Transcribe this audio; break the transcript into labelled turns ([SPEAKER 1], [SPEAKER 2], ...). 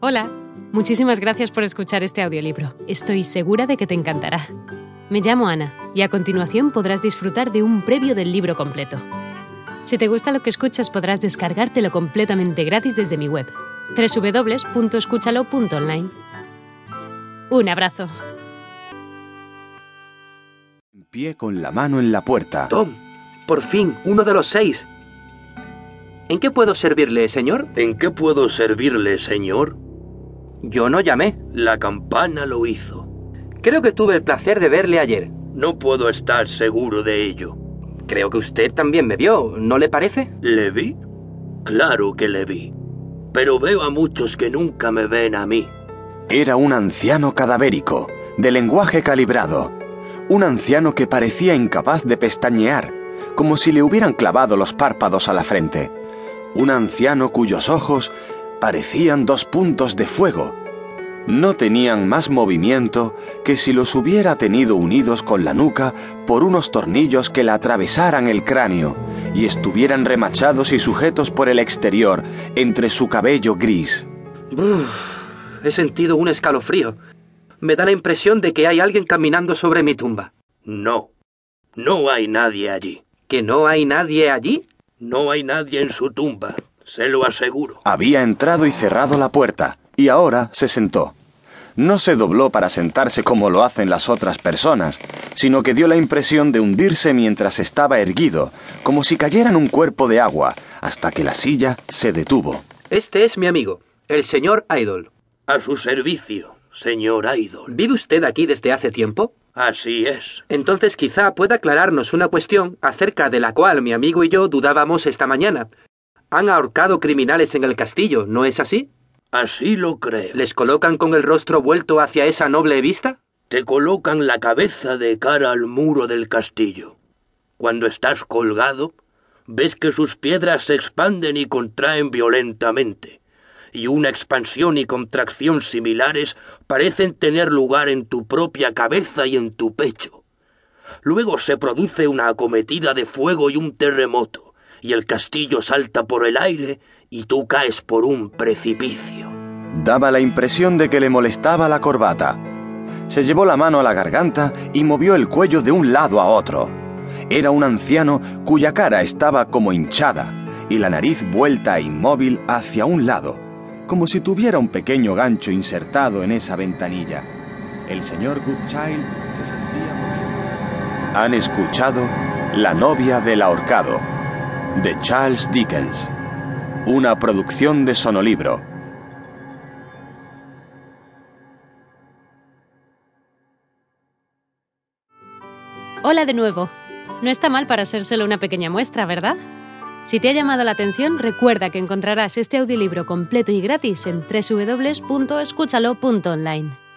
[SPEAKER 1] Hola, muchísimas gracias por escuchar este audiolibro. Estoy segura de que te encantará. Me llamo Ana y a continuación podrás disfrutar de un previo del libro completo. Si te gusta lo que escuchas podrás descargártelo completamente gratis desde mi web, www.escúchalo.online. Un abrazo.
[SPEAKER 2] En pie con la mano en la puerta.
[SPEAKER 3] Tom, por fin, uno de los seis. ¿En qué puedo servirle, señor?
[SPEAKER 4] ¿En qué puedo servirle, señor?
[SPEAKER 3] Yo no llamé.
[SPEAKER 4] La campana lo hizo.
[SPEAKER 3] Creo que tuve el placer de verle ayer.
[SPEAKER 4] No puedo estar seguro de ello.
[SPEAKER 3] Creo que usted también me vio, ¿no le parece?
[SPEAKER 4] ¿Le vi? Claro que le vi. Pero veo a muchos que nunca me ven a mí.
[SPEAKER 2] Era un anciano cadavérico, de lenguaje calibrado. Un anciano que parecía incapaz de pestañear, como si le hubieran clavado los párpados a la frente. Un anciano cuyos ojos parecían dos puntos de fuego. No tenían más movimiento que si los hubiera tenido unidos con la nuca por unos tornillos que la atravesaran el cráneo y estuvieran remachados y sujetos por el exterior entre su cabello gris.
[SPEAKER 3] Uf, he sentido un escalofrío. Me da la impresión de que hay alguien caminando sobre mi tumba.
[SPEAKER 4] No, no hay nadie allí.
[SPEAKER 3] ¿Que no hay nadie allí?
[SPEAKER 4] No hay nadie en su tumba, se lo aseguro.
[SPEAKER 2] Había entrado y cerrado la puerta, y ahora se sentó. No se dobló para sentarse como lo hacen las otras personas, sino que dio la impresión de hundirse mientras estaba erguido, como si cayera en un cuerpo de agua, hasta que la silla se detuvo.
[SPEAKER 3] Este es mi amigo, el señor Idol.
[SPEAKER 4] A su servicio, señor Idol.
[SPEAKER 3] ¿Vive usted aquí desde hace tiempo?
[SPEAKER 4] Así es.
[SPEAKER 3] Entonces quizá pueda aclararnos una cuestión acerca de la cual mi amigo y yo dudábamos esta mañana. Han ahorcado criminales en el castillo, ¿no es así?
[SPEAKER 4] Así lo creo.
[SPEAKER 3] ¿Les colocan con el rostro vuelto hacia esa noble vista?
[SPEAKER 4] Te colocan la cabeza de cara al muro del castillo. Cuando estás colgado, ves que sus piedras se expanden y contraen violentamente, y una expansión y contracción similares parecen tener lugar en tu propia cabeza y en tu pecho. Luego se produce una acometida de fuego y un terremoto y el castillo salta por el aire y tú caes por un precipicio.
[SPEAKER 2] Daba la impresión de que le molestaba la corbata. Se llevó la mano a la garganta y movió el cuello de un lado a otro. Era un anciano cuya cara estaba como hinchada y la nariz vuelta e inmóvil hacia un lado, como si tuviera un pequeño gancho insertado en esa ventanilla. El señor Goodchild se sentía... Han escuchado La novia del ahorcado de Charles Dickens, una producción de Sonolibro.
[SPEAKER 1] Hola de nuevo. No está mal para ser solo una pequeña muestra, ¿verdad? Si te ha llamado la atención, recuerda que encontrarás este audiolibro completo y gratis en www.escúchalo.online.